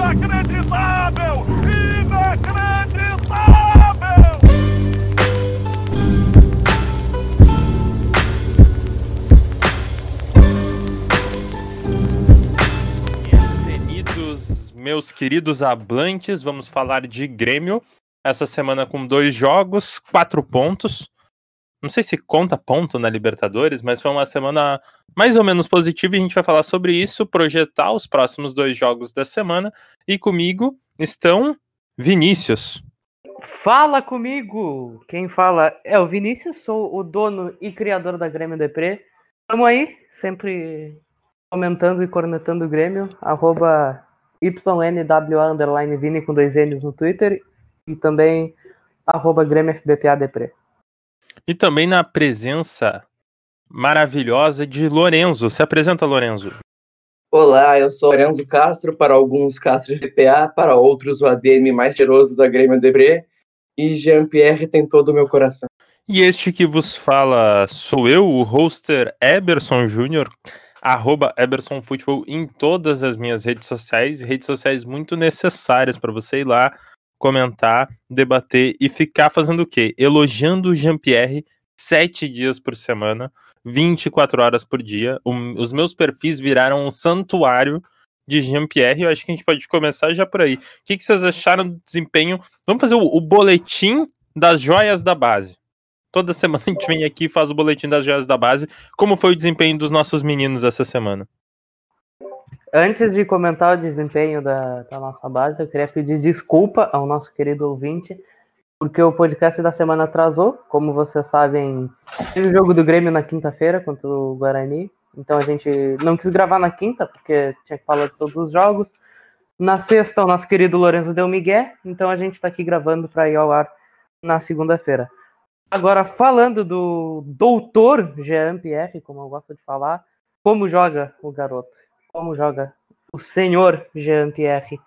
Inacreditável! Inacreditável! Bem-vindos, meus queridos hablantes. Vamos falar de Grêmio. Essa semana com dois jogos, quatro pontos. Não sei se conta ponto na Libertadores, mas foi uma semana mais ou menos positiva e a gente vai falar sobre isso, projetar os próximos dois jogos da semana. E comigo estão Vinícius. Fala comigo! Quem fala é o Vinícius, sou o dono e criador da Grêmio Depre. Tamo aí, sempre comentando e cornetando o Grêmio, arroba YNWA Vini com dois N's no Twitter e também arroba Grêmio FBPA Depre. E também na presença maravilhosa de Lorenzo. Se apresenta, Lorenzo. Olá, eu sou Lorenzo Castro, para alguns Castro FPA, para outros o ADM mais cheiroso da Grêmio Debré, e Jean-Pierre tem todo o meu coração. E este que vos fala sou eu, o hoster Eberson Júnior, arroba Eberson Futebol em todas as minhas redes sociais, redes sociais muito necessárias para você ir lá, comentar, debater e ficar fazendo o quê? Elogiando o Jean-Pierre sete dias por semana, 24 horas por dia. os meus perfis viraram um santuário de Jean-Pierre. Eu acho que a gente pode começar já por aí. O que, que vocês acharam do desempenho? Vamos fazer o, o boletim das joias da base. Toda semana a gente vem aqui e faz o boletim das joias da base. Como foi o desempenho dos nossos meninos essa semana? Antes de comentar o desempenho da, da, nossa base, eu queria pedir desculpa ao nosso querido ouvinte, porque o podcast da semana atrasou. Como vocês sabem, teve o jogo do Grêmio na quinta-feira contra o Guarani. Então a gente não quis gravar na quinta, porque tinha que falar de todos os jogos. Na sexta, o nosso querido Lourenço deu migué, então a gente está aqui gravando para ir ao ar na segunda-feira. Agora, falando do doutor Jean Pierre, como eu gosto de falar, como joga o garoto? Como joga o senhor Jean-Pierre.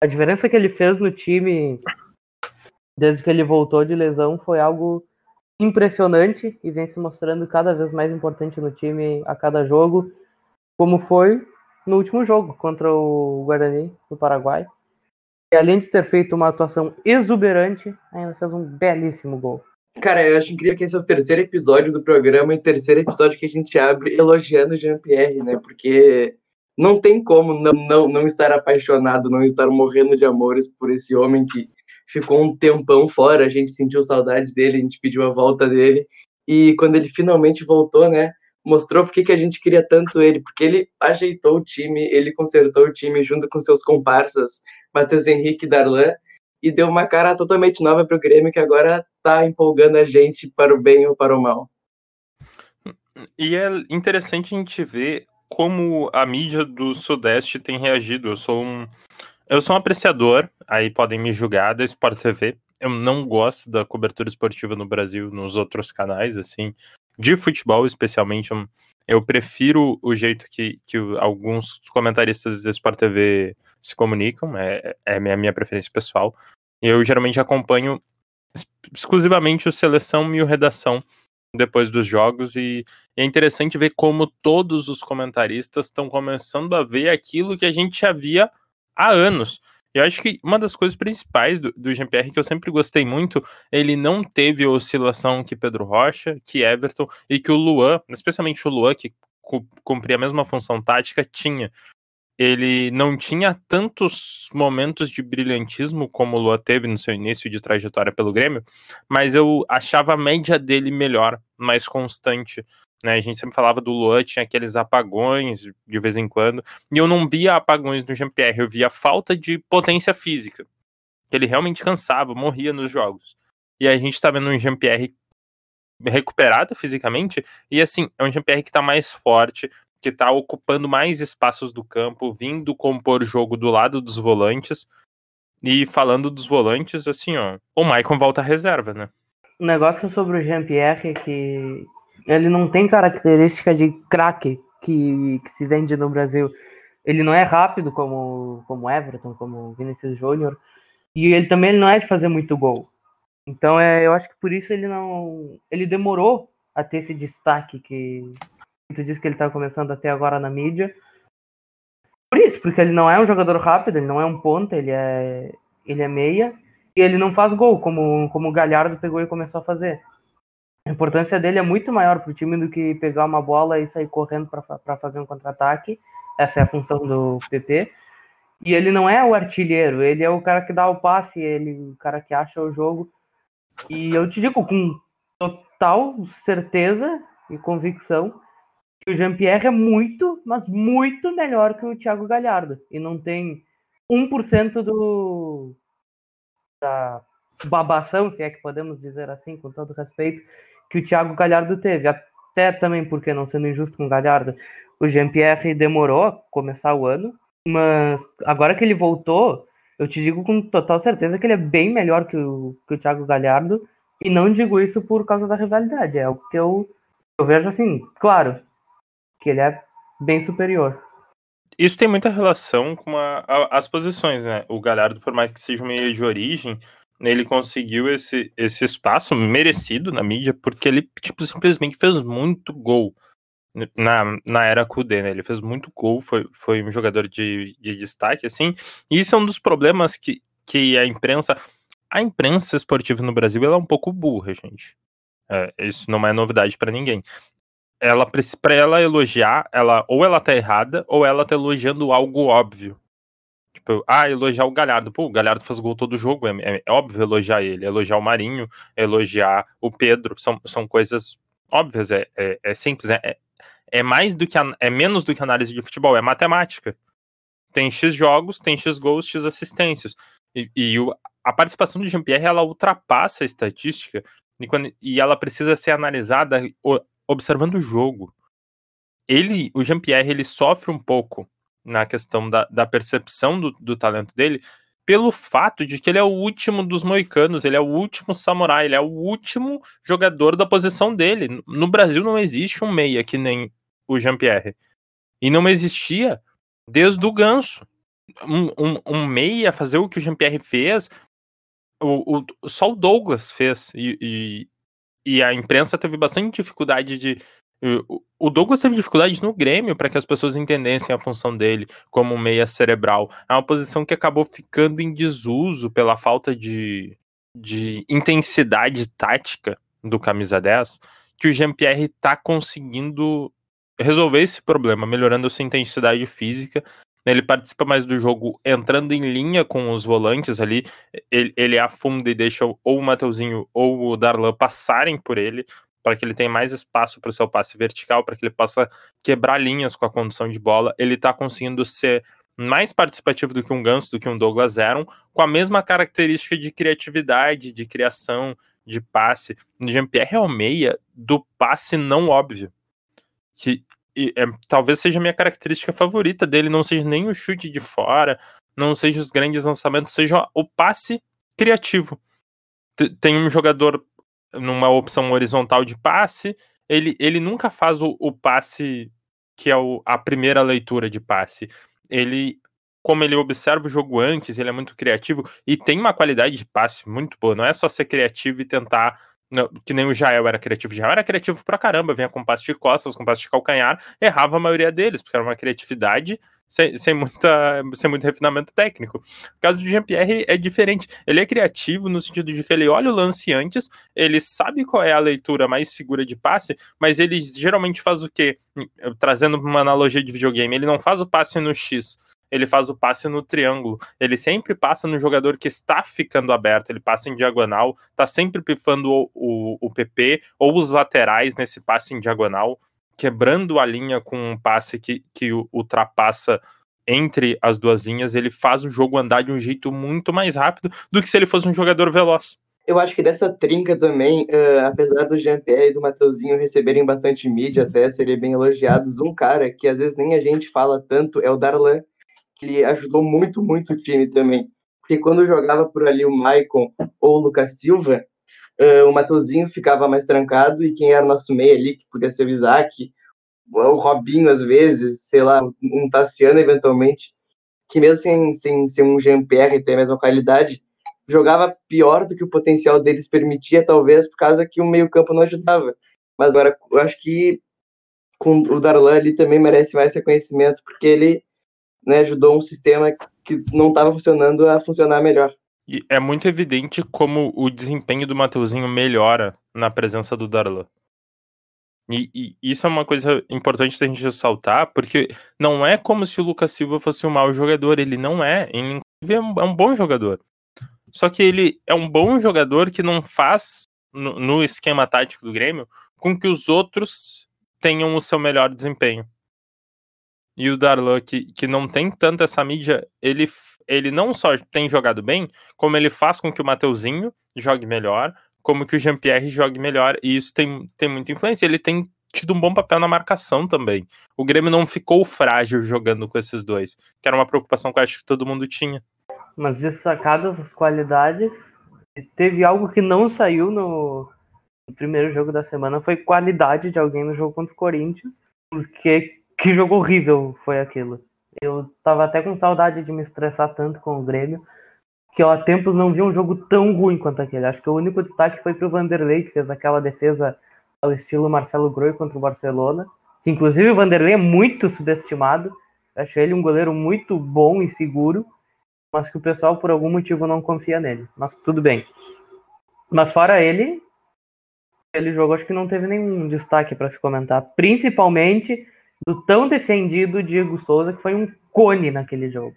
A diferença que ele fez no time desde que ele voltou de lesão foi algo impressionante e vem se mostrando cada vez mais importante no time a cada jogo, como foi no último jogo contra o Guarani do Paraguai. E além de ter feito uma atuação exuberante, ainda fez um belíssimo gol. Cara, eu acho incrível que esse é o terceiro episódio do programa e terceiro episódio que a gente abre elogiando o Jean-Pierre, né? Porque não tem como não, não, não estar apaixonado, não estar morrendo de amores por esse homem que ficou um tempão fora, a gente sentiu saudade dele, a gente pediu a volta dele, e quando ele finalmente voltou, né, mostrou porque que a gente queria tanto ele, porque ele ajeitou o time, ele consertou o time junto com seus comparsas, Matheus Henrique e Darlan, e deu uma cara totalmente nova para o Grêmio, que agora está empolgando a gente para o bem ou para o mal. E é interessante a gente ver como a mídia do Sudeste tem reagido. Eu sou um, eu sou um apreciador, aí podem me julgar, da Sport TV. Eu não gosto da cobertura esportiva no Brasil, nos outros canais, assim, de futebol especialmente. Eu prefiro o jeito que, que alguns comentaristas da Sport TV se comunicam, é, é a minha preferência pessoal. Eu geralmente acompanho exclusivamente o Seleção e o Redação depois dos jogos e é interessante ver como todos os comentaristas estão começando a ver aquilo que a gente já via há anos. Eu acho que uma das coisas principais do, do Jean-Pierre que eu sempre gostei muito, ele não teve a oscilação que Pedro Rocha, que Everton e que o Luan, especialmente o Luan, que cumpria a mesma função tática, tinha ele não tinha tantos momentos de brilhantismo como o Lua teve no seu início de trajetória pelo Grêmio, mas eu achava a média dele melhor, mais constante. Né? A gente sempre falava do Lua, tinha aqueles apagões de vez em quando, e eu não via apagões no Jean-Pierre, eu via falta de potência física. Ele realmente cansava, morria nos jogos. E a gente tá vendo um Jean-Pierre recuperado fisicamente, e assim, é um Jean-Pierre que tá mais forte, que está ocupando mais espaços do campo, vindo compor jogo do lado dos volantes. E falando dos volantes, assim, ó, o Maicon volta à reserva, né? O negócio sobre o Jean-Pierre que ele não tem característica de craque que, que se vende no Brasil. Ele não é rápido como como Everton, como Vinicius Júnior, e ele também não é de fazer muito gol. Então é, eu acho que por isso ele não, ele demorou a ter esse destaque que, tu disse que ele está começando até agora na mídia. Por isso, porque ele não é um jogador rápido, ele não é um ponta, ele é, ele é meia, e ele não faz gol, como, como o Galhardo pegou e começou a fazer. A importância dele é muito maior para o time do que pegar uma bola e sair correndo para fazer um contra-ataque. Essa é a função do PP. E ele não é o artilheiro, ele é o cara que dá o passe, ele o cara que acha o jogo. E eu te digo com total certeza e convicção que o Jean-Pierre é muito, mas muito melhor que o Thiago Galhardo. E não tem 1% do da babação, se é que podemos dizer assim, com todo respeito, que o Thiago Galhardo teve. Até também porque, não sendo injusto com o Galhardo, o Jean-Pierre demorou a começar o ano, mas agora que ele voltou, eu te digo com total certeza que ele é bem melhor que o, que o Thiago Galhardo, e não digo isso por causa da rivalidade, é o que eu, eu vejo assim, claro, que ele é bem superior. Isso tem muita relação com a, a, as posições, né? O Galhardo, por mais que seja um meio de origem, ele conseguiu esse, esse espaço merecido na mídia, porque ele, tipo, simplesmente fez muito gol na, na era Kudê, né? Ele fez muito gol, foi, foi um jogador de, de destaque, assim. E isso é um dos problemas que, que a imprensa. A imprensa esportiva no Brasil ela é um pouco burra, gente. É, isso não é novidade para ninguém. Ela para ela elogiar, ela ou ela tá errada ou ela tá elogiando algo óbvio. Tipo, ah, elogiar o Galhardo. Pô, o Galhardo faz gol todo jogo. É, é, é óbvio elogiar ele. Elogiar o Marinho, elogiar o Pedro. São, são coisas óbvias. É, é, é simples. É, é mais do que. É menos do que análise de futebol. É matemática. Tem X jogos, tem X gols, X assistências. E, e o, a participação do Jean-Pierre, ela ultrapassa a estatística. E, quando, e ela precisa ser analisada observando o jogo. Ele, o Jean-Pierre, ele sofre um pouco na questão da, da percepção do, do talento dele, pelo fato de que ele é o último dos moicanos, ele é o último samurai, ele é o último jogador da posição dele. No Brasil não existe um meia que nem o Jean-Pierre. E não existia desde o Ganso. Um, um, um meia fazer o que o Jean-Pierre fez, o, o, só o Douglas fez. E, e, e a imprensa teve bastante dificuldade de, o Douglas teve dificuldade no Grêmio para que as pessoas entendessem a função dele como meia cerebral. É uma posição que acabou ficando em desuso pela falta de, de intensidade tática do camisa 10, que o Jean-Pierre está conseguindo resolver esse problema, melhorando sua intensidade física. Ele participa mais do jogo entrando em linha com os volantes ali. Ele, ele afunda e deixa ou o Mateuzinho ou o Darlan passarem por ele para que ele tenha mais espaço para o seu passe vertical, para que ele possa quebrar linhas com a condução de bola. Ele está conseguindo ser mais participativo do que um Ganso, do que um Douglas Eron, com a mesma característica de criatividade, de criação, de passe. Jean-Pierre é o meia do passe não óbvio. Que é, talvez seja a minha característica favorita dele, não seja nem o chute de fora, não seja os grandes lançamentos, seja o passe criativo. Tem um jogador numa opção horizontal de passe, ele, ele nunca faz o, o passe que é o, a primeira leitura de passe. Ele, como ele observa o jogo antes, ele é muito criativo e tem uma qualidade de passe muito boa. Não é só ser criativo e tentar que nem o Jael era criativo. Jael era criativo pra caramba, vinha com passe de costas, com passe de calcanhar, errava a maioria deles, porque era uma criatividade sem, sem, muita, sem muito refinamento técnico. O caso do Jean-Pierre é diferente. Ele é criativo no sentido de que ele olha o lance antes, ele sabe qual é a leitura mais segura de passe, mas ele geralmente faz o quê? Trazendo uma analogia de videogame, ele não faz o passe no X ele faz o passe no triângulo. Ele sempre passa no jogador que está ficando aberto, ele passa em diagonal, tá sempre pifando o, o, o PP ou os laterais nesse passe em diagonal, quebrando a linha com um passe que, que ultrapassa entre as duas linhas, ele faz o jogo andar de um jeito muito mais rápido do que se ele fosse um jogador veloz. Eu acho que dessa trinca também, uh, apesar do Jean-Pierre e do Mateuzinho receberem bastante mídia, até serem bem elogiados, um cara que às vezes nem a gente fala tanto é o Darlan, que ajudou muito, muito o time também. Porque quando jogava por ali o Maicon ou o Lucas Silva, uh, o Matozinho ficava mais trancado e quem era nosso meio ali, que podia ser o Isaac, o Robinho às vezes, sei lá, um Tassiano eventualmente, que mesmo sem, sem ser um Jean-Pierre ter a mesma qualidade, jogava pior do que o potencial deles permitia, talvez por causa que o meio-campo não ajudava. Mas agora eu acho que com o Darlan ali também merece mais reconhecimento, porque ele né, ajudou um sistema que não estava funcionando a funcionar melhor. E é muito evidente como o desempenho do Mateuzinho melhora na presença do Darlan. E, e, isso é uma coisa importante da gente ressaltar, porque não é como se o Lucas Silva fosse um mau jogador, ele não é. Ele é um, é um bom jogador. Só que ele é um bom jogador que não faz, no, no esquema tático do Grêmio, com que os outros tenham o seu melhor desempenho. E o Darlan, que, que não tem tanta essa mídia, ele, ele não só tem jogado bem, como ele faz com que o Mateuzinho jogue melhor, como que o Jean-Pierre jogue melhor, e isso tem, tem muita influência. Ele tem tido um bom papel na marcação também. O Grêmio não ficou frágil jogando com esses dois, que era uma preocupação que eu acho que todo mundo tinha. Mas destacadas as qualidades, teve algo que não saiu no, no primeiro jogo da semana, foi qualidade de alguém no jogo contra o Corinthians, porque que jogo horrível foi aquilo. Eu tava até com saudade de me estressar tanto com o Grêmio, que eu há tempos não vi um jogo tão ruim quanto aquele. Acho que o único destaque foi pro Vanderlei, que fez aquela defesa ao estilo Marcelo Groi contra o Barcelona. Que, inclusive o Vanderlei é muito subestimado. Acho ele um goleiro muito bom e seguro, mas que o pessoal por algum motivo não confia nele. Mas tudo bem. Mas fora ele, ele jogou acho que não teve nenhum destaque para se comentar, principalmente do tão defendido Diego Souza, que foi um cone naquele jogo.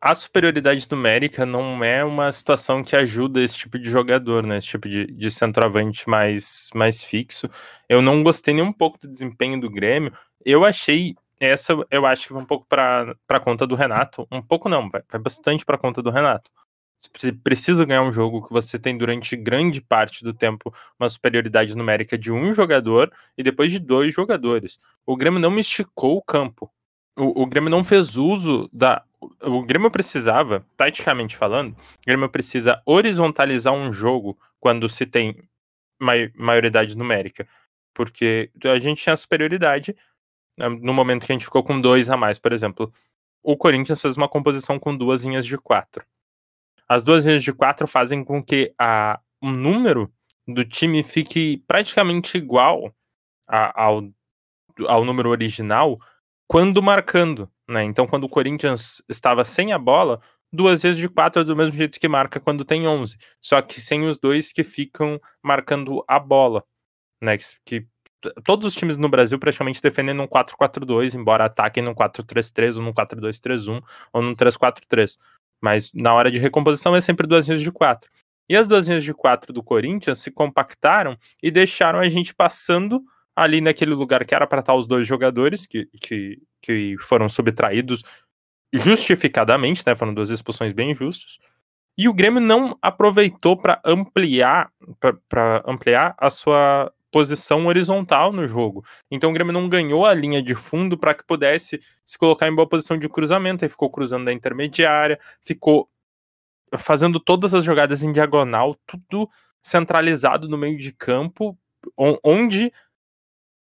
A superioridade numérica não é uma situação que ajuda esse tipo de jogador, né? Esse tipo de, de centroavante mais, mais fixo. Eu não gostei nem um pouco do desempenho do Grêmio. Eu achei essa eu acho que vai um pouco para conta do Renato. Um pouco não, vai, vai bastante para conta do Renato. Você precisa ganhar um jogo que você tem durante grande parte do tempo uma superioridade numérica de um jogador e depois de dois jogadores. O Grêmio não esticou o campo. O, o Grêmio não fez uso da. O Grêmio precisava, taticamente falando, o Grêmio precisa horizontalizar um jogo quando se tem maioridade numérica. Porque a gente tinha superioridade né, no momento que a gente ficou com dois a mais, por exemplo. O Corinthians fez uma composição com duas linhas de quatro. As duas linhas de quatro fazem com que a, o número do time fique praticamente igual a, ao, ao número original quando marcando. Né? Então, quando o Corinthians estava sem a bola, duas vezes de quatro é do mesmo jeito que marca quando tem 11, só que sem os dois que ficam marcando a bola. Né? Que, que todos os times no Brasil praticamente defendem num 4-4-2, embora ataquem num 4-3-3 ou num 4-2-3-1 ou num 3-4-3. Mas na hora de recomposição é sempre duas linhas de quatro. E as duas linhas de quatro do Corinthians se compactaram e deixaram a gente passando ali naquele lugar que era para estar os dois jogadores que, que, que foram subtraídos justificadamente, né? Foram duas expulsões bem justas. E o Grêmio não aproveitou para ampliar para ampliar a sua posição horizontal no jogo. Então o Grêmio não ganhou a linha de fundo para que pudesse se colocar em boa posição de cruzamento. Aí ficou cruzando da intermediária, ficou fazendo todas as jogadas em diagonal, tudo centralizado no meio de campo, onde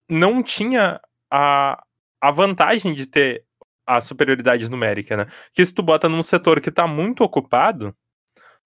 não tinha a, a vantagem de ter a superioridade numérica, né? Que se tu bota num setor que tá muito ocupado,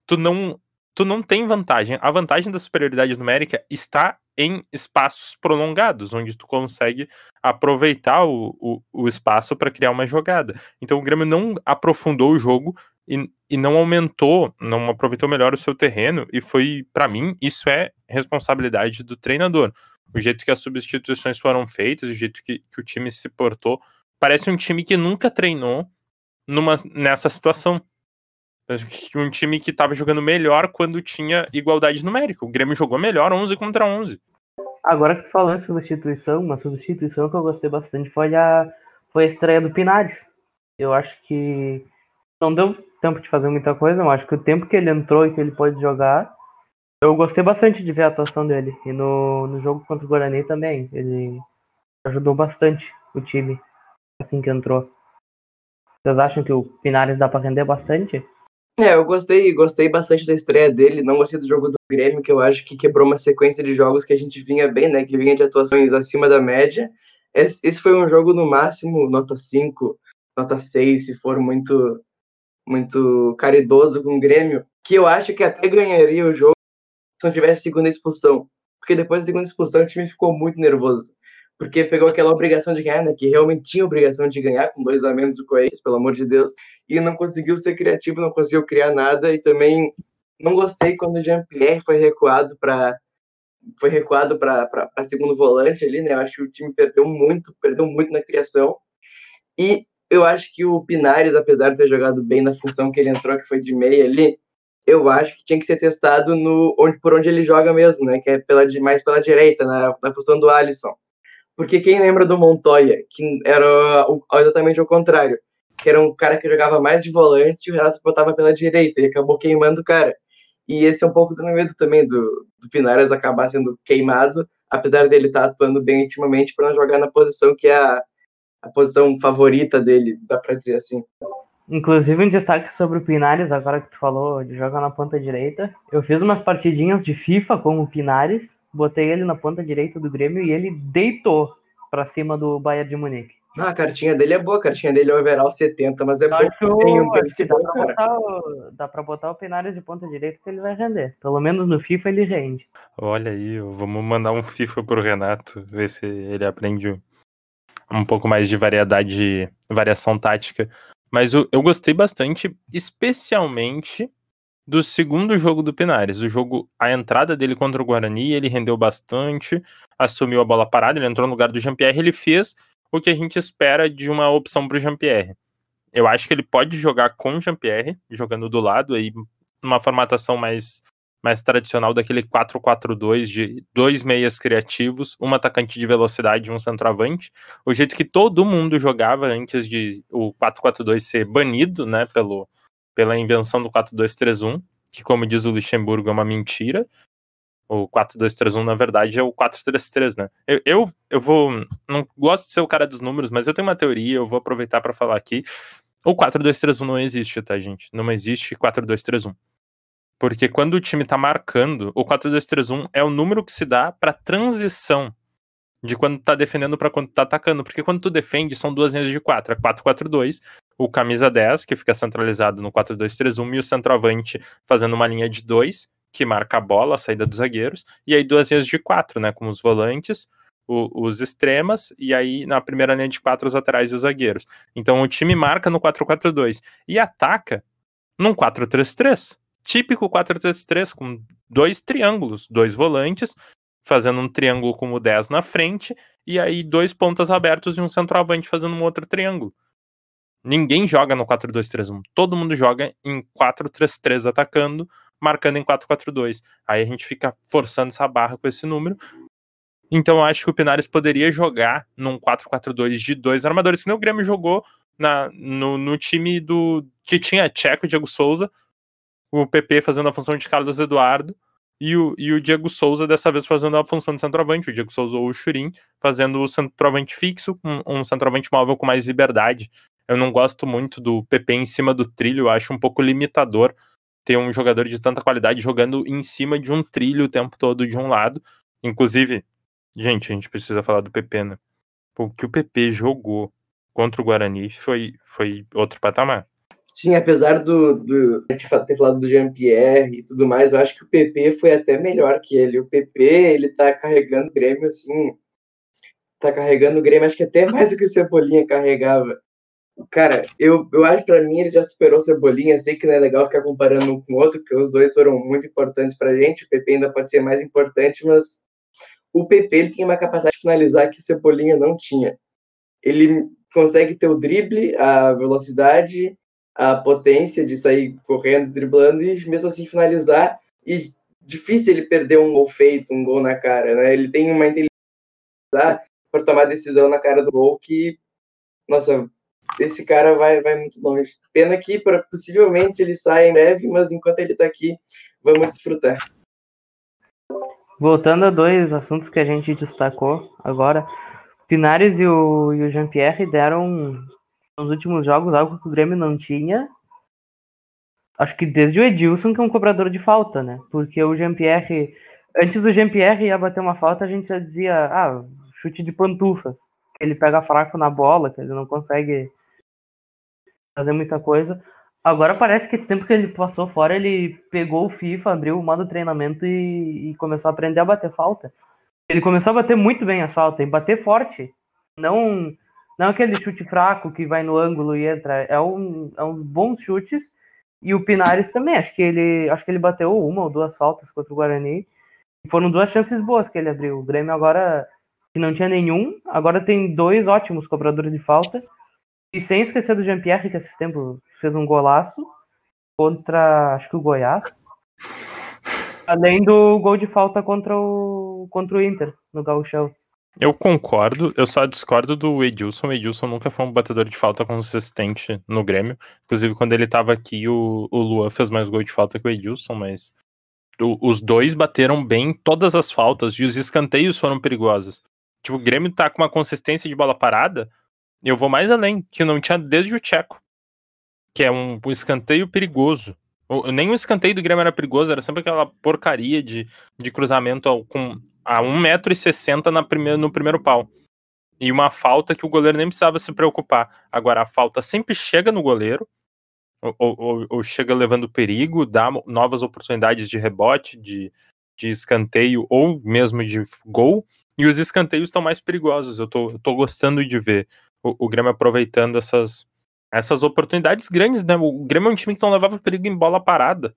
tu não tu não tem vantagem. A vantagem da superioridade numérica está em espaços prolongados, onde tu consegue aproveitar o, o, o espaço para criar uma jogada. Então o Grêmio não aprofundou o jogo e, e não aumentou, não aproveitou melhor o seu terreno, e foi, para mim, isso é responsabilidade do treinador. O jeito que as substituições foram feitas, o jeito que, que o time se portou, parece um time que nunca treinou numa, nessa situação um time que estava jogando melhor quando tinha igualdade numérica. O Grêmio jogou melhor 11 contra 11. Agora que tu falou em substituição, uma substituição que eu gostei bastante foi a, foi a estreia do Pinares. Eu acho que não deu tempo de fazer muita coisa, mas acho que o tempo que ele entrou e que ele pode jogar, eu gostei bastante de ver a atuação dele. E no, no jogo contra o Guarani também. Ele ajudou bastante o time assim que entrou. Vocês acham que o Pinares dá para render bastante? É, eu gostei, gostei bastante da estreia dele, não gostei do jogo do Grêmio, que eu acho que quebrou uma sequência de jogos que a gente vinha bem, né, que vinha de atuações acima da média. Esse, esse foi um jogo no máximo nota 5, nota 6, se for muito muito caridoso com o Grêmio, que eu acho que até ganharia o jogo se não tivesse segunda expulsão. Porque depois da segunda expulsão o time ficou muito nervoso. Porque pegou aquela obrigação de ganhar, né? Que realmente tinha obrigação de ganhar, com dois a menos do Corinthians, pelo amor de Deus, e não conseguiu ser criativo, não conseguiu criar nada, e também não gostei quando o Jean-Pierre foi recuado para foi recuado para segundo volante ali, né? Eu acho que o time perdeu muito, perdeu muito na criação. E eu acho que o Pinares, apesar de ter jogado bem na função que ele entrou, que foi de meia ali, eu acho que tinha que ser testado no onde por onde ele joga mesmo, né? Que é pela mais pela direita, na, na função do Alisson. Porque quem lembra do Montoya, que era o, exatamente o contrário, que era um cara que jogava mais de volante e o Renato botava pela direita e acabou queimando o cara. E esse é um pouco do meu medo também, do, do Pinares acabar sendo queimado, apesar dele estar tá atuando bem intimamente para não jogar na posição que é a, a posição favorita dele, dá para dizer assim. Inclusive, um destaque sobre o Pinares, agora que tu falou de jogar na ponta direita. Eu fiz umas partidinhas de FIFA com o Pinares, botei ele na ponta direita do Grêmio e ele deitou para cima do Bayern de Munique. Ah, a cartinha dele é boa, a cartinha dele é overall 70, mas é bom. Um dá pra, botar o, dá pra botar o Pinares de ponta direita que ele vai render. Pelo menos no FIFA ele rende. Olha aí, vamos mandar um FIFA pro Renato, ver se ele aprende um pouco mais de variedade, variação tática. Mas eu, eu gostei bastante, especialmente do segundo jogo do Pinares. O jogo, a entrada dele contra o Guarani, ele rendeu bastante, assumiu a bola parada, ele entrou no lugar do Jean-Pierre, ele fez o que a gente espera de uma opção para o Jean-Pierre. Eu acho que ele pode jogar com o Jean-Pierre, jogando do lado, aí uma formatação mais, mais tradicional daquele 4-4-2 de dois meias criativos, um atacante de velocidade e um centroavante. O jeito que todo mundo jogava antes de o 4-4-2 ser banido, né, pelo, pela invenção do 4-2-3-1, que, como diz o Luxemburgo, é uma mentira. O 4-2-3-1, na verdade, é o 4-3-3, né? Eu, eu, eu, vou. Não gosto de ser o cara dos números, mas eu tenho uma teoria, eu vou aproveitar para falar aqui. O 4-2-3-1 não existe, tá, gente? Não existe 4-2-3-1. Porque quando o time tá marcando, o 4-2-3-1 é o número que se dá para transição de quando tá defendendo para quando tá atacando. Porque quando tu defende, são duas linhas de 4. É 4-4-2, o camisa 10, que fica centralizado no 4-2-3-1, e o centroavante fazendo uma linha de 2, que marca a bola, a saída dos zagueiros, e aí duas linhas de 4, né? Com os volantes, o, os extremas, e aí na primeira linha de 4 os laterais e os zagueiros. Então o time marca no 4-4-2 e ataca num 4-3-3. Típico 4-3-3, com dois triângulos, dois volantes, fazendo um triângulo com o 10 na frente, e aí dois pontas abertos e um centroavante fazendo um outro triângulo. Ninguém joga no 4-2-3-1. Todo mundo joga em 4-3-3 atacando, marcando em 4-4-2. Aí a gente fica forçando essa barra com esse número. Então eu acho que o Pinares poderia jogar num 4-4-2 de dois armadores, que nem o Grêmio jogou na, no, no time do que tinha Tcheco e Diego Souza, o PP fazendo a função de Carlos Eduardo, e o, e o Diego Souza dessa vez fazendo a função de centroavante, o Diego Souza ou o Churin fazendo o centroavante fixo, um, um centroavante móvel com mais liberdade. Eu não gosto muito do PP em cima do trilho, eu acho um pouco limitador ter um jogador de tanta qualidade jogando em cima de um trilho o tempo todo de um lado. Inclusive, gente, a gente precisa falar do PP, né? O que o PP jogou contra o Guarani foi, foi outro patamar. Sim, apesar do, do a gente ter falado do Jean-Pierre e tudo mais, eu acho que o PP foi até melhor que ele. O PP, ele tá carregando o Grêmio, assim, tá carregando o Grêmio, acho que até mais do que o Cebolinha carregava. Cara, eu, eu acho para mim ele já superou o Cebolinha. Sei que não é legal ficar comparando um com o outro, porque os dois foram muito importantes pra gente. O PP ainda pode ser mais importante, mas o PP ele tem uma capacidade de finalizar que o Cebolinha não tinha. Ele consegue ter o drible, a velocidade a potência de sair correndo, driblando e mesmo assim finalizar. E difícil ele perder um gol feito, um gol na cara, né? Ele tem uma inteligência para tomar decisão na cara do gol que, nossa, esse cara vai, vai muito longe. Pena que pra, possivelmente ele saia em breve, mas enquanto ele está aqui, vamos desfrutar. Voltando a dois assuntos que a gente destacou agora, Pinares e o, e o Jean-Pierre deram nos últimos jogos, algo que o Grêmio não tinha. Acho que desde o Edilson, que é um cobrador de falta, né? Porque o Jean-Pierre. Antes do Jean-Pierre ia bater uma falta, a gente já dizia, ah, chute de pantufa. Ele pega fraco na bola, que ele não consegue fazer muita coisa. Agora parece que esse tempo que ele passou fora, ele pegou o FIFA, abriu o modo treinamento e, e começou a aprender a bater falta. Ele começou a bater muito bem a falta, e bater forte. Não, não aquele chute fraco que vai no ângulo e entra. É, um, é uns bons chutes. E o Pinares também, acho que ele acho que ele bateu uma ou duas faltas contra o Guarani. Foram duas chances boas que ele abriu. O Grêmio agora, que não tinha nenhum, agora tem dois ótimos cobradores de falta. E sem esquecer do Jean-Pierre, que esse tempo fez um golaço contra, acho que o Goiás. Além do gol de falta contra o, contra o Inter, no Gauchão. Eu concordo, eu só discordo do Edilson. O Edilson nunca foi um batedor de falta consistente no Grêmio. Inclusive, quando ele tava aqui, o, o Luan fez mais gol de falta que o Edilson, mas o, os dois bateram bem todas as faltas e os escanteios foram perigosos. Tipo, o Grêmio tá com uma consistência de bola parada. Eu vou mais além, que não tinha desde o Tcheco, que é um, um escanteio perigoso. Nem o escanteio do Grêmio era perigoso, era sempre aquela porcaria de, de cruzamento com a 1,60m no primeiro pau. E uma falta que o goleiro nem precisava se preocupar. Agora, a falta sempre chega no goleiro, ou, ou, ou chega levando perigo, dá novas oportunidades de rebote, de, de escanteio ou mesmo de gol. E os escanteios estão mais perigosos. Eu tô, eu tô gostando de ver o, o Grêmio aproveitando essas, essas oportunidades grandes, né? O Grêmio é um time que não levava perigo em bola parada.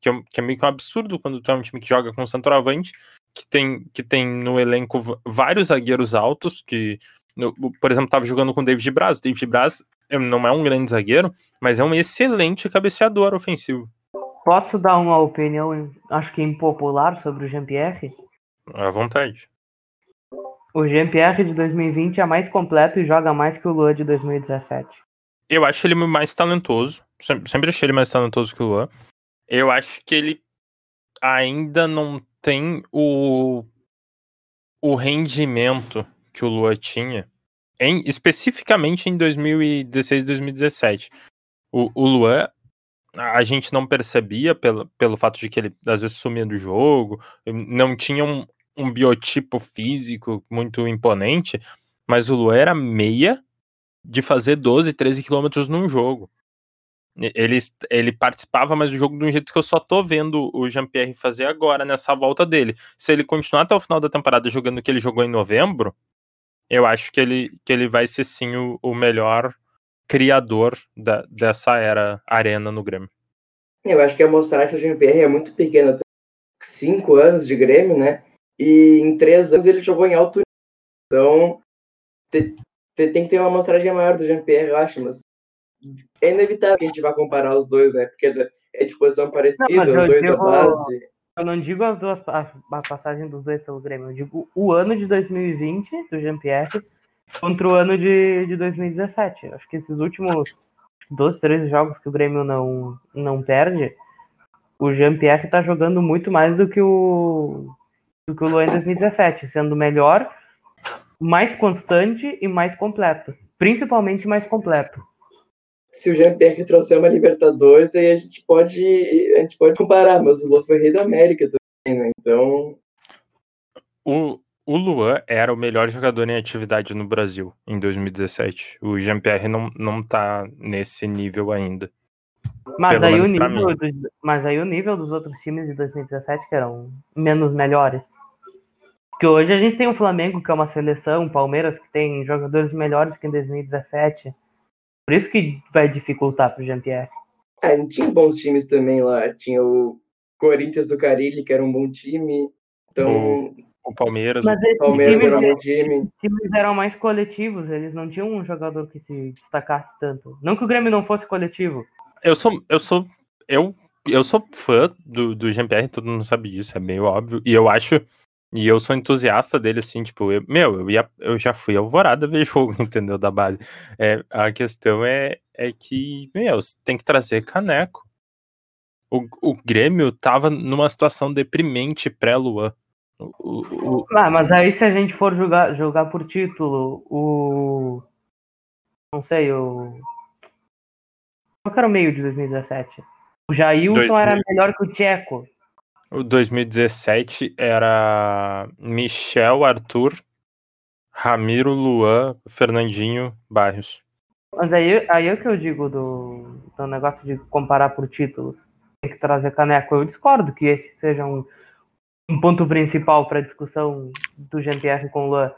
Que é, que é meio que um absurdo quando tu é um time que joga com centroavante, que tem, que tem no elenco vários zagueiros altos, que, no, por exemplo, tava jogando com o David Braz. O David Braz não é um grande zagueiro, mas é um excelente cabeceador ofensivo. Posso dar uma opinião, acho que impopular, sobre o Jean-Pierre? À vontade. O Jean-Pierre de 2020 é mais completo e joga mais que o Luan de 2017. Eu acho ele mais talentoso. Sempre achei ele mais talentoso que o Luan. Eu acho que ele ainda não tem o, o rendimento que o Luan tinha, em, especificamente em 2016 2017. O, o Luan, a gente não percebia pelo, pelo fato de que ele às vezes sumia do jogo, não tinha um, um biotipo físico muito imponente, mas o Luan era meia de fazer 12, 13 quilômetros num jogo. Ele, ele participava mais do jogo de um jeito que eu só tô vendo o Jean-Pierre fazer agora, nessa volta dele. Se ele continuar até o final da temporada jogando o que ele jogou em novembro, eu acho que ele, que ele vai ser sim o, o melhor criador da, dessa era arena no Grêmio. Eu acho que a mostrar que o Jean-Pierre é muito pequeno. Cinco anos de Grêmio, né? E em três anos ele jogou em alto nível. Então, tem que ter uma amostragem maior do Jean-Pierre, eu acho, mas é inevitável que a gente vá comparar os dois, né? Porque é de posição parecida, não, os dois digo, da base. Eu não digo as duas a, a passagem dos dois pelo Grêmio, eu digo o ano de 2020 do Jean-Pierre contra o ano de, de 2017. Acho que esses últimos 12, 13 jogos que o Grêmio não, não perde, o Jean-Pierre tá jogando muito mais do que o do que o Luan em 2017, sendo melhor, mais constante e mais completo. Principalmente mais completo se o Jean-Pierre trouxer uma Libertadores, aí a gente pode, a gente pode comparar, mas o Luan foi rei da América também, né? Então. O, o Luan era o melhor jogador em atividade no Brasil em 2017. O Jean-Pierre não, não tá nesse nível ainda. Mas aí, o nível do, mas aí o nível dos outros times de 2017 que eram menos melhores. Porque hoje a gente tem o Flamengo, que é uma seleção, o Palmeiras, que tem jogadores melhores que em 2017. Por isso que vai dificultar pro Jean-Pierre. É, tinha bons times também lá. Tinha o Corinthians do Carilli, que era um bom time. Então. O, o Palmeiras. Mas o Palmeiras times, era um bom time. times eram mais coletivos, eles não tinham um jogador que se destacasse tanto. Não que o Grêmio não fosse coletivo. Eu sou. Eu sou. Eu, eu sou fã do, do Jean-Pierre, todo mundo sabe disso, é meio óbvio. E eu acho e eu sou entusiasta dele, assim, tipo, eu, meu, eu, ia, eu já fui alvorada ver jogo, entendeu? Da base. É, a questão é, é que, meu, tem que trazer caneco. O, o Grêmio tava numa situação deprimente pré-Luan. O, o, ah, mas aí se a gente for jogar, jogar por título, o. Não sei, o. Qual era o meio de 2017? O Jailson 2000... era melhor que o Tcheco. O 2017 era Michel, Arthur, Ramiro, Luan, Fernandinho, Barrios. Mas aí, aí é o que eu digo do, do negócio de comparar por títulos. Tem que trazer caneco. Eu discordo que esse seja um, um ponto principal para a discussão do Jean-Pierre com o Luan.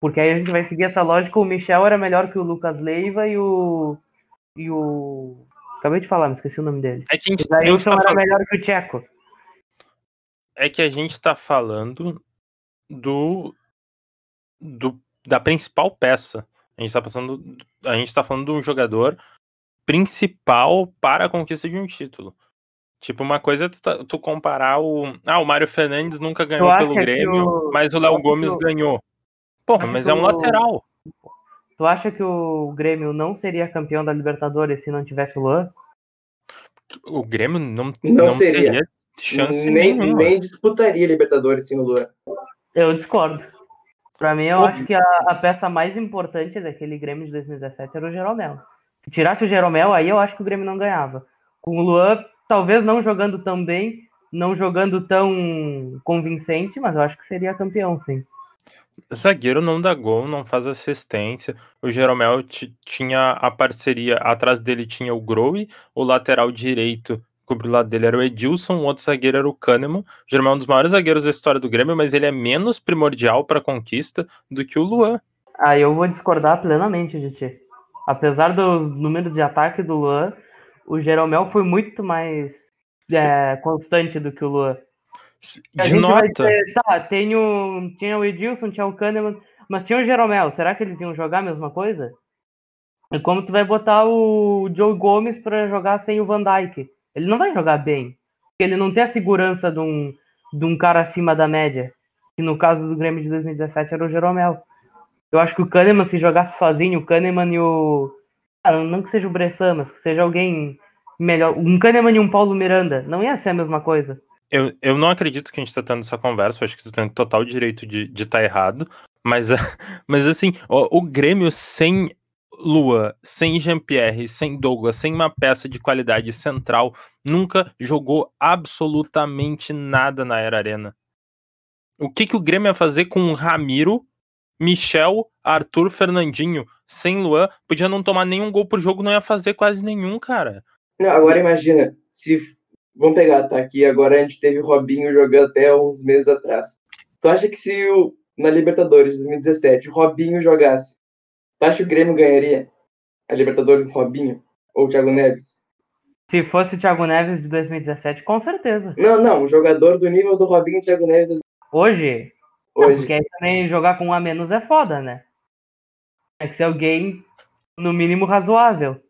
Porque aí a gente vai seguir essa lógica. O Michel era melhor que o Lucas Leiva e o. E o. Acabei de falar, me esqueci o nome dele. É que a gente, O Dailson tá era falando- melhor que o Tcheco. É que a gente tá falando do, do da principal peça. A gente tá passando, a gente tá falando de um jogador principal para a conquista de um título. Tipo, uma coisa é tu, tá- tu comparar o. Ah, o Mário Fernandes nunca ganhou pelo Grêmio, o- mas o Léo Gomes o- ganhou. Porra, mas é um o- lateral. Tu acha que o Grêmio não seria campeão da Libertadores se não tivesse o Luan? O Grêmio não, Não não, seria. teria chance nem, nenhuma. nem disputaria Libertadores sem o Luan. Eu discordo. Pra mim, eu Como? acho que a, a peça mais importante daquele Grêmio de 2017 era o Jeromel. Se tirasse o Jeromel, aí eu acho que o Grêmio não ganhava. Com o Luan, talvez não jogando tão bem, não jogando tão convincente, mas eu acho que seria campeão, sim. Zagueiro não dá gol, não faz assistência. O Jeromel ti- tinha a parceria, atrás dele tinha o Growe, o lateral direito, cobri lado dele era o Edilson, o outro zagueiro era o Kahneman. O Jeromel é um dos maiores zagueiros da história do Grêmio, mas ele é menos primordial para conquista do que o Luan. Aí eu vou discordar plenamente de ti. Apesar do número de ataque do Luan, o Jeromel foi muito mais é, constante do que o Luan. De nota, dizer, tá, tem o, tinha o Edilson, tinha o Kahneman, mas tinha o Jeromel. Será que eles iam jogar a mesma coisa? É como tu vai botar o Joe Gomes pra jogar sem o Van Dijk. Ele não vai jogar bem. Porque ele não tem a segurança de um, de um cara acima da média. Que no caso do Grêmio de 2017 era o Jeromel. Eu acho que o Kahneman, se jogasse sozinho, o Kahneman e o. Ah, não que seja o Bressan, mas que seja alguém melhor. Um Kahneman e um Paulo Miranda. Não ia ser a mesma coisa. eu, eu não acredito que a gente tá tendo essa conversa, eu acho que tu tem total direito de estar tá errado, mas, mas assim, o, o Grêmio sem Luan, sem Jean-Pierre, sem Douglas, sem uma peça de qualidade central, nunca jogou absolutamente nada na Era Arena. O que, que o Grêmio ia fazer com Ramiro, Michel, Arthur, Fernandinho, sem Luan? Podia não tomar nenhum gol por jogo, não ia fazer quase nenhum, cara. Não, agora imagina, se. Vamos pegar, tá aqui. Agora a gente teve o Robinho jogando até uns meses atrás. Tu acha que se o, na Libertadores de 2017 o Robinho jogasse, tu acha que o Grêmio ganharia a Libertadores com o Robinho? Ou o Thiago Neves? Se fosse o Thiago Neves de 2017, com certeza. Não, não, um jogador do nível do Robinho e Thiago Neves Hoje, não, hoje. porque aí também jogar com um a menos é foda, né? É que ser alguém, no mínimo, razoável.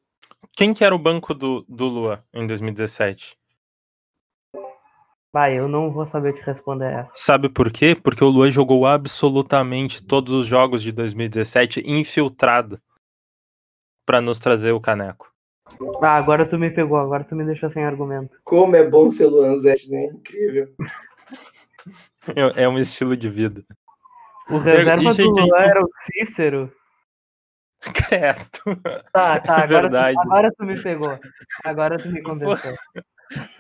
Quem que era o banco do, do Luan em 2017? Vai, eu não vou saber te responder essa. Sabe por quê? Porque o Luan jogou absolutamente todos os jogos de 2017 infiltrado pra nos trazer o caneco. Ah, agora tu me pegou, agora tu me deixou sem argumento. Como é bom ser Luan Zete, né? Incrível. É é um estilo de vida. O reserva e, do gente, Luan era o Cícero. Credo. Tá, tá, É agora, verdade. tu, agora tu me pegou. Agora tu me convenceu.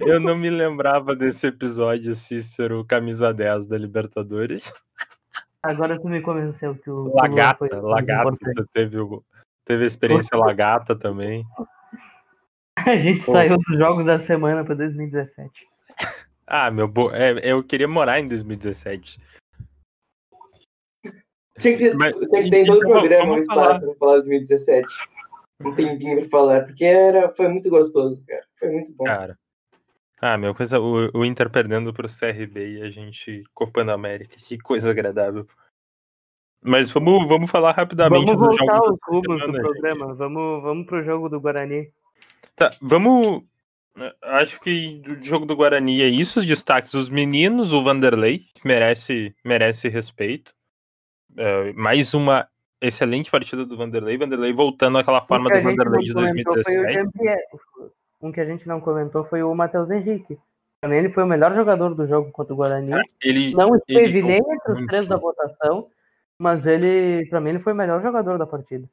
Eu não me lembrava desse episódio Cícero camisa 10 da Libertadores. Agora tu me convenceu que o. o Lagata, foi Lagata, teve, o- teve a experiência Lagata também. A gente Pô. saiu dos jogos da semana pra 2017. Ah, meu, bo... é, eu queria morar em 2017. Tinha que ter, Mas- tinha que ter em todo então, programa um espaço falar. pra falar 2017. Um tempinho pra falar, porque era, foi muito gostoso, cara. Foi muito bom. Cara. Ah, meu, coisa, o, o Inter perdendo pro CRB e a gente copando a América. Que coisa agradável. Mas vamos, vamos falar rapidamente Vamos dos voltar jogos aos dessa rumos do semana, gente. programa. Vamos, vamos pro jogo do Guarani. Tá, vamos. Acho que do jogo do Guarani é isso. Os destaques: os meninos, o Vanderlei, que merece, merece respeito. É, mais uma excelente partida do Vanderlei. Vanderlei voltando àquela forma do Vanderlei de comentou foi o 2017. Um que a gente não comentou foi o Matheus Henrique. Também ele foi o melhor jogador do jogo contra o Guarani. Ele, Não esteve nem entre os muito. três da votação, mas ele, pra mim, ele foi o melhor jogador da partida.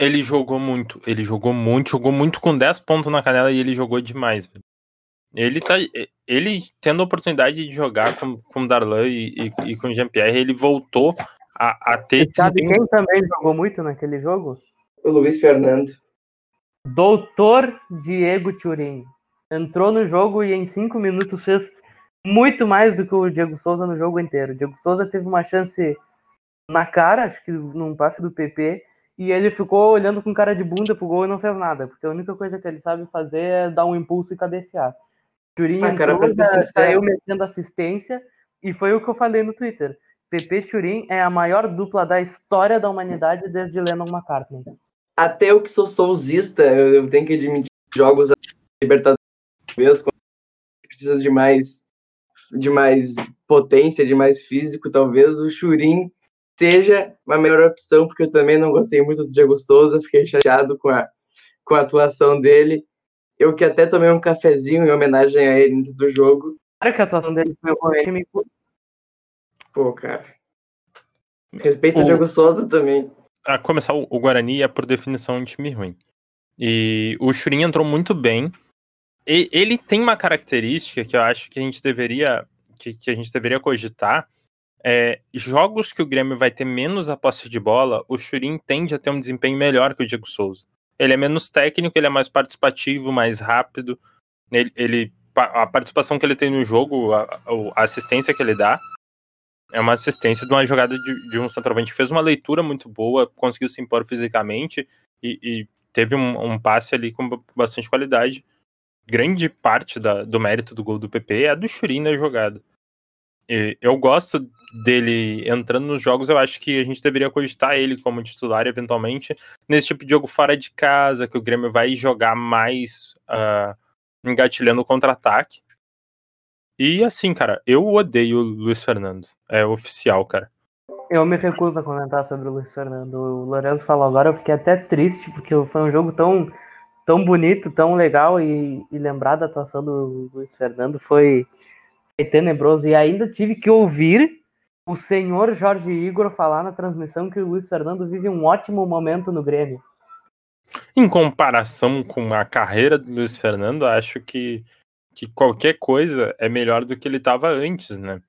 ele jogou muito. Ele jogou muito, jogou muito com 10 pontos na canela e ele jogou demais. velho. Ele tá. Ele tendo a oportunidade de jogar com, com o Darlan e, e, e com o Jean-Pierre, ele voltou a, a ter E sabe quem também jogou muito naquele jogo? O Luiz Fernando. Doutor Diego Turin. Entrou no jogo e em cinco minutos fez muito mais do que o Diego Souza no jogo inteiro. O Diego Souza teve uma chance na cara, acho que num passe do PP, e ele ficou olhando com cara de bunda pro gol e não fez nada, porque a única coisa que ele sabe fazer é dar um impulso e cabecear. Ah, cara, entrou, já sincero- saiu metendo assistência, e foi o que eu falei no Twitter. PP Turim é a maior dupla da história da humanidade desde Lennon McCartney. Até eu que sou souzista, eu eu tenho que admitir jogos Libertadores talvez, precisa de mais de mais potência, de mais físico, talvez o Churin seja uma melhor opção, porque eu também não gostei muito do Diego Souza, fiquei chateado com a, com a atuação dele. Eu que até tomei um cafezinho em homenagem a ele antes do jogo. Claro que a atuação dele foi ruim, Pô, cara. Respeita o O- Diego Souza também. A começar, o Guarani é por definição um time ruim. E o Churin entrou muito bem. E ele tem uma característica que eu acho que a gente deveria que, que a gente deveria cogitar. É, jogos que o Grêmio vai ter menos a posse de bola, o Churin tende a ter um desempenho melhor que o Diego Souza. Ele é menos técnico, ele é mais participativo, mais rápido. Ele, ele- a participação que ele tem no jogo, a, a assistência que ele dá, é uma assistência de uma jogada de, de um centroavante que fez uma leitura muito boa, conseguiu se impor fisicamente e, e teve um, um passe ali com ba- bastante qualidade. Grande parte da- do mérito do gol do PP é do Churin na jogada. E eu gosto dele entrando nos jogos, eu acho que a gente deveria cogitar ele como titular eventualmente nesse tipo de jogo fora de casa, que o Grêmio vai jogar mais ah, engatilhando o contra-ataque. E assim, cara, eu odeio o Luiz Fernando. É oficial, cara. Eu me recuso a comentar sobre o Luiz Fernando. O Lourenço falou agora, eu fiquei até triste, porque foi um jogo tão, tão bonito, tão legal, e, e lembrar da atuação do Luiz Fernando foi, foi tenebroso. E ainda tive que ouvir o senhor Jorge Igor falar na transmissão que o Luiz Fernando vive um ótimo momento no Grêmio. Em comparação com a carreira do Luiz Fernando, acho que, que qualquer coisa é melhor do que ele estava antes, né?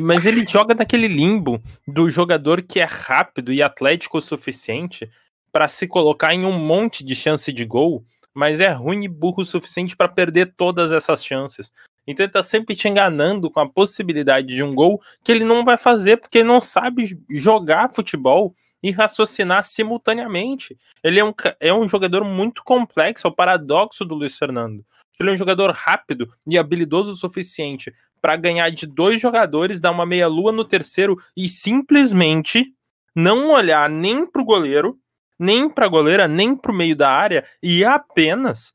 Mas ele joga naquele limbo do jogador que é rápido e atlético o suficiente para se colocar em um monte de chance de gol, mas é ruim e burro o suficiente para perder todas essas chances. Então ele tá sempre te enganando com a possibilidade de um gol que ele não vai fazer porque ele não sabe jogar futebol e raciocinar simultaneamente. Ele é um, é um jogador muito complexo, é o paradoxo do Luiz Fernando. Ele é um jogador rápido e habilidoso o suficiente para ganhar de dois jogadores, dar uma meia-lua no terceiro e simplesmente não olhar nem pro goleiro, nem pra goleira, nem pro meio da área e apenas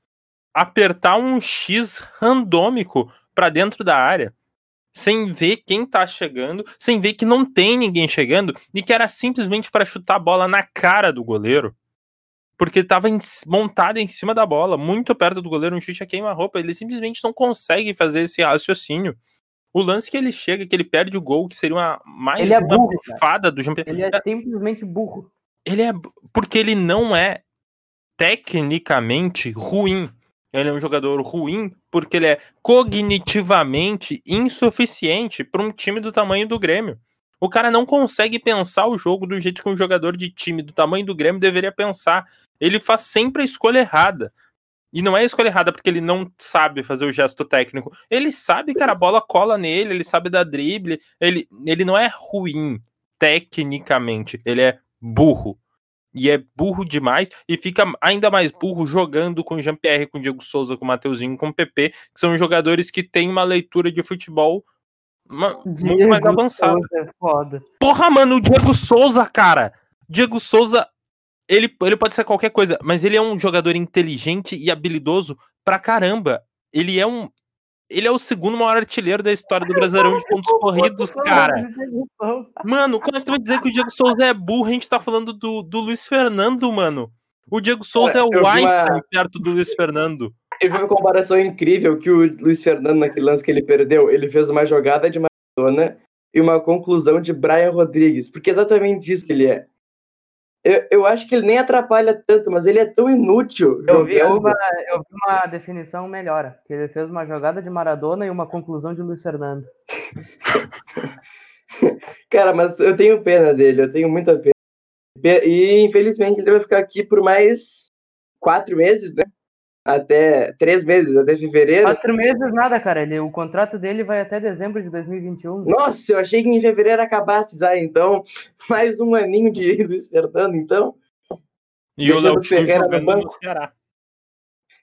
apertar um X randômico para dentro da área. Sem ver quem tá chegando, sem ver que não tem ninguém chegando e que era simplesmente para chutar a bola na cara do goleiro porque estava montado em cima da bola, muito perto do goleiro, um chute a queima-roupa. Ele simplesmente não consegue fazer esse raciocínio. O lance que ele chega, que ele perde o gol, que seria uma mais Ele é uma burro, bufada do Jean-Pierre. Ele é simplesmente burro. Ele é porque ele não é tecnicamente ruim. Ele é um jogador ruim porque ele é cognitivamente insuficiente para um time do tamanho do Grêmio. O cara não consegue pensar o jogo do jeito que um jogador de time do tamanho do Grêmio deveria pensar. Ele faz sempre a escolha errada. E não é a escolha errada porque ele não sabe fazer o gesto técnico. Ele sabe, cara, a bola cola nele, ele sabe dar drible. Ele, ele não é ruim tecnicamente, ele é burro. E é burro demais e fica ainda mais burro jogando com Jean-Pierre, com Diego Souza, com Mateuzinho, com PP, que são jogadores que têm uma leitura de futebol uma- muito mais Diego avançada. Souza é foda. Porra, mano, o Diego Souza, cara. Diego Souza, ele, ele pode ser qualquer coisa, mas ele é um jogador inteligente e habilidoso pra caramba. Ele é um. Ele é o segundo maior artilheiro da história do Brasileirão de pontos corridos, cara. Diego. Mano, como é que tu vai dizer que o Diego Souza é burro? A gente tá falando do, do Luiz Fernando, mano. O Diego Souza é o eu vi uma- Einstein perto do Luiz Fernando. Eu vi uma comparação incrível que o Luiz Fernando, naquele lance que ele perdeu, ele fez uma jogada de Maradona e uma conclusão de Brian Rodrigues, porque é exatamente isso que ele é. Eu, eu acho que ele nem atrapalha tanto, mas ele é tão inútil. Eu vi, uma, eu vi uma definição melhor, que ele fez uma jogada de Maradona e uma conclusão de Luiz Fernando. Cara, mas eu tenho pena dele, eu tenho muita pena. Pe- E infelizmente ele vai ficar aqui por mais quatro meses, né? Até três meses, até fevereiro. Quatro meses nada, cara. Ele, o contrato dele vai até dezembro de 2021. Nossa, eu achei que em fevereiro acabasse já, então. Mais um aninho de Luiz Fernando, então. E o Léo Ferreira no banco. no Ceará.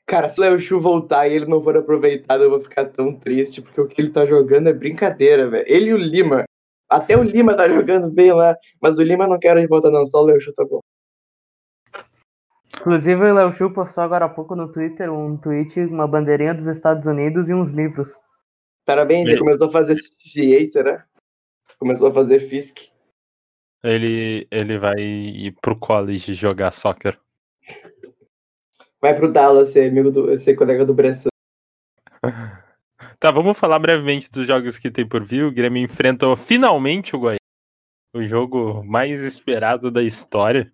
Cara, se o Léo Chu voltar e ele não for aproveitado, eu vou ficar tão triste, porque o que ele tá jogando é brincadeira, velho. Ele e o Lima. Até o Lima tá jogando bem lá, mas o Lima não quero de volta, não. Só o Léo Chu tá bom. Inclusive, o Léo Chu postou agora há pouco no Twitter um tweet, uma bandeirinha dos Estados Unidos e uns livros. Parabéns, ele Ele- começou a fazer CA, será? Começou a fazer Fisk. Ele, ele vai ir pro college jogar soccer. Vai pro Dallas ser amigo do. ser colega do Bressan. Tá, vamos falar brevemente dos jogos que tem por vir. O Grêmio enfrentou finalmente o Goiás. O jogo mais esperado da história.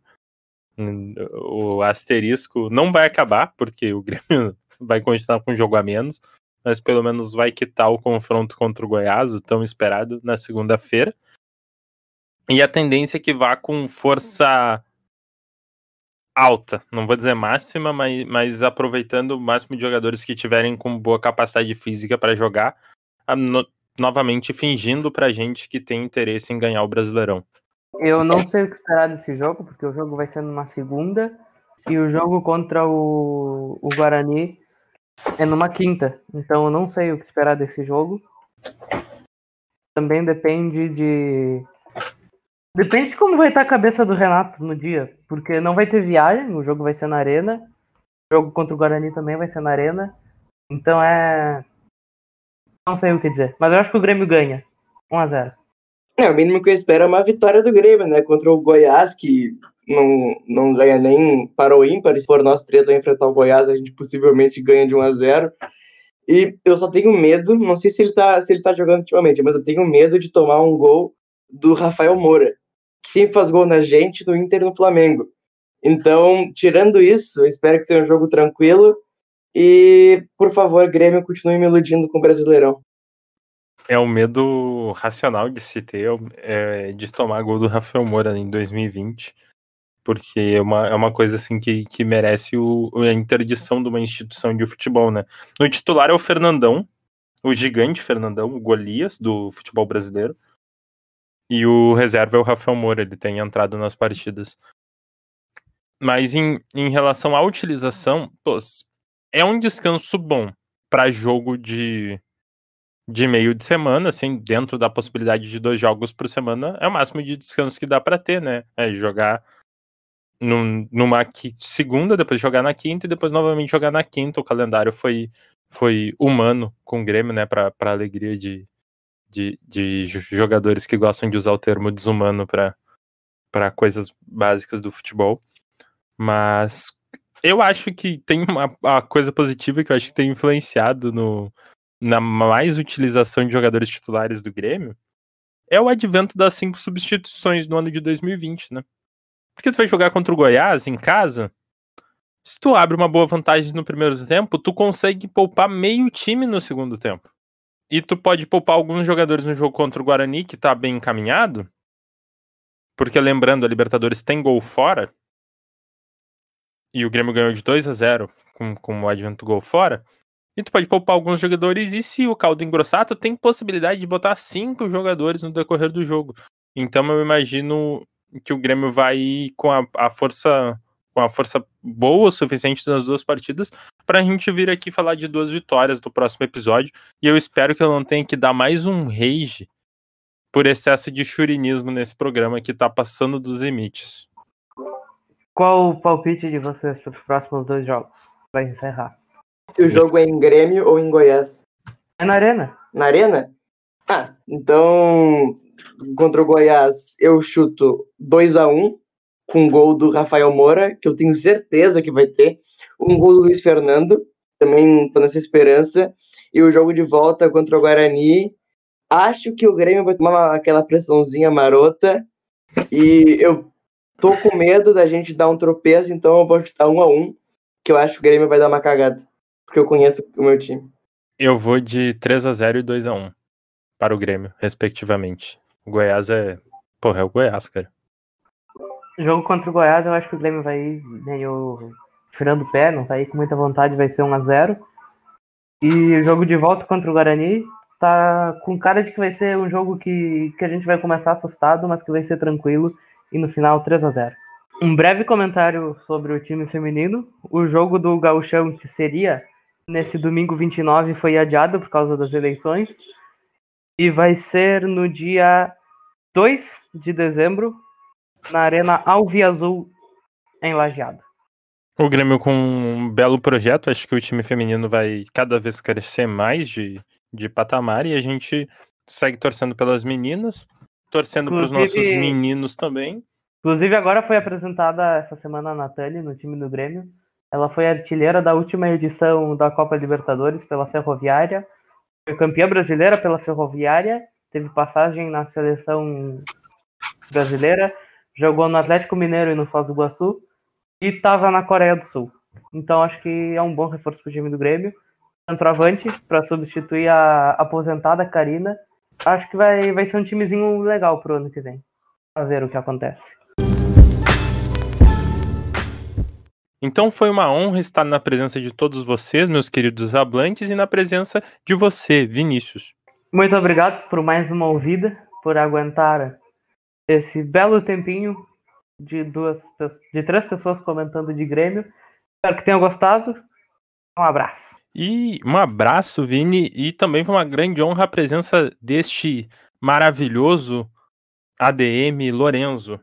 O asterisco não vai acabar, porque o Grêmio vai continuar com um jogo a menos. Mas pelo menos vai quitar o confronto contra o Goiás, o tão esperado, na segunda-feira. E a tendência é que vá com força alta, não vou dizer máxima, mas, mas aproveitando o máximo de jogadores que tiverem com boa capacidade física para jogar, no- novamente fingindo pra gente que tem interesse em ganhar o Brasileirão. Eu não sei o que esperar desse jogo, porque o jogo vai ser numa segunda e o jogo contra o, o Guarani é numa quinta. Então eu não sei o que esperar desse jogo. Também depende de. Depende de como vai estar a cabeça do Renato no dia. Porque não vai ter viagem, o jogo vai ser na arena. O jogo contra o Guarani também vai ser na arena. Então é. Não sei o que dizer. Mas eu acho que o Grêmio ganha. 1x0. É, o mínimo que eu espero é uma vitória do Grêmio, né? Contra o Goiás, que não, não ganha nem para o ímpar. Se for nós três a enfrentar o Goiás, a gente possivelmente ganha de 1 a 0 E eu só tenho medo, não sei se ele tá, se ele tá jogando ultimamente, mas eu tenho medo de tomar um gol do Rafael Moura, que sempre faz gol na gente, do Inter e no Flamengo. Então, tirando isso, eu espero que seja um jogo tranquilo. E, por favor, Grêmio, continue me iludindo com o Brasileirão. É o medo racional de se ter é, de tomar gol do Rafael Moura em 2020, porque é uma, é uma coisa assim que, que merece o, a interdição de uma instituição de futebol, né? No titular é o Fernandão, o gigante Fernandão, o Golias do futebol brasileiro. E o reserva é o Rafael Moura, ele tem entrado nas partidas. Mas em, em relação à utilização, pô, é um descanso bom para jogo de, de meio de semana, assim, dentro da possibilidade de dois jogos por semana, é o máximo de descanso que dá para ter, né? É jogar num, numa segunda, depois jogar na quinta e depois novamente jogar na quinta. O calendário foi, foi humano com o Grêmio, né? Para alegria de, de, de jo- jogadores que gostam de usar o termo desumano para coisas básicas do futebol. Mas eu acho que tem uma, uma coisa positiva que eu acho que tem influenciado no, na mais utilização de jogadores titulares do Grêmio é o advento das cinco substituições no ano de 2020, né? Porque tu vai jogar contra o Goiás em casa, se tu abre uma boa vantagem no primeiro tempo, tu consegue poupar meio time no segundo tempo. E tu pode poupar alguns jogadores no jogo contra o Guarani, que tá bem encaminhado. Porque lembrando, a Libertadores tem gol fora. E o Grêmio ganhou de 2 a 0 com, com o advento do gol fora. E tu pode poupar alguns jogadores. E se o caldo engrossar, tu tem possibilidade de botar cinco jogadores no decorrer do jogo. Então eu imagino que o Grêmio vai com a, a força com a força boa o suficiente nas duas partidas para a gente vir aqui falar de duas vitórias no próximo episódio. E eu espero que eu não tenha que dar mais um rage por excesso de churinismo nesse programa que tá passando dos limites. Qual o palpite de vocês para os próximos dois jogos? Para encerrar. Se o jogo é em Grêmio ou em Goiás. É na arena. Na Arena? Ah, então contra o Goiás eu chuto 2 a 1 com gol do Rafael Moura, que eu tenho certeza que vai ter. Um gol do Luiz Fernando, também tô nessa esperança. E o jogo de volta contra o Guarani. Acho que o Grêmio vai tomar aquela pressãozinha marota. E eu tô com medo da gente dar um tropeço, então eu vou chutar 1 a 1 que eu acho que o Grêmio vai dar uma cagada. Porque eu conheço o meu time. Eu vou de 3 a 0 e 2 a 1 para o Grêmio, respectivamente. O Goiás é. Porra, é o Goiás, cara. Jogo contra o Goiás, eu acho que o Grêmio vai ir meio tirando o pé, não tá aí com muita vontade, vai ser 1 a 0 E o jogo de volta contra o Guarani tá com cara de que vai ser um jogo que, que a gente vai começar assustado, mas que vai ser tranquilo e no final 3 a 0 Um breve comentário sobre o time feminino. O jogo do Gauchão, que seria nesse domingo 29, foi adiado por causa das eleições. E vai ser no dia 2 de dezembro, na Arena Alviazul, em Lajeado. O Grêmio com um belo projeto, acho que o time feminino vai cada vez crescer mais de, de patamar e a gente segue torcendo pelas meninas, torcendo para os nossos meninos também. Inclusive, agora foi apresentada essa semana a Nathalie no time do Grêmio. Ela foi artilheira da última edição da Copa Libertadores pela Ferroviária, foi campeã brasileira pela Ferroviária, teve passagem na seleção brasileira, jogou no Atlético Mineiro e no Foz do Iguaçu e estava na Coreia do Sul. Então acho que é um bom reforço para o time do Grêmio. Centroavante para substituir a aposentada Karina. Acho que vai, vai ser um timezinho legal pro ano que vem. A ver o que acontece. Então foi uma honra estar na presença de todos vocês, meus queridos hablantes, e na presença de você, Vinícius. Muito obrigado por mais uma ouvida, por aguentar esse belo tempinho de duas de três pessoas comentando de Grêmio. Espero que tenham gostado. Um abraço. E um abraço, Vini, e também foi uma grande honra a presença deste maravilhoso ADM Lorenzo.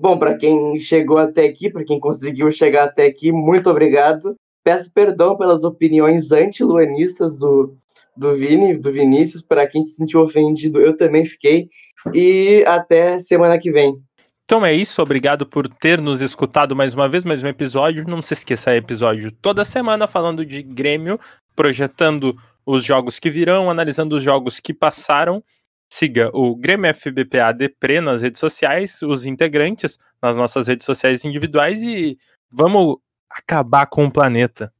Bom, para quem chegou até aqui, para quem conseguiu chegar até aqui, muito obrigado. Peço perdão pelas opiniões anti-luanistas do, do Vini, do Vinícius, para quem se sentiu ofendido, eu também fiquei. E até semana que vem. Então é isso, obrigado por ter nos escutado mais uma vez, mais um episódio. Não se esqueça, é episódio toda semana falando de Grêmio, projetando os jogos que virão, analisando os jogos que passaram. Siga o Grêmio FBPA Depre nas redes sociais, os integrantes nas nossas redes sociais individuais e vamos acabar com o planeta.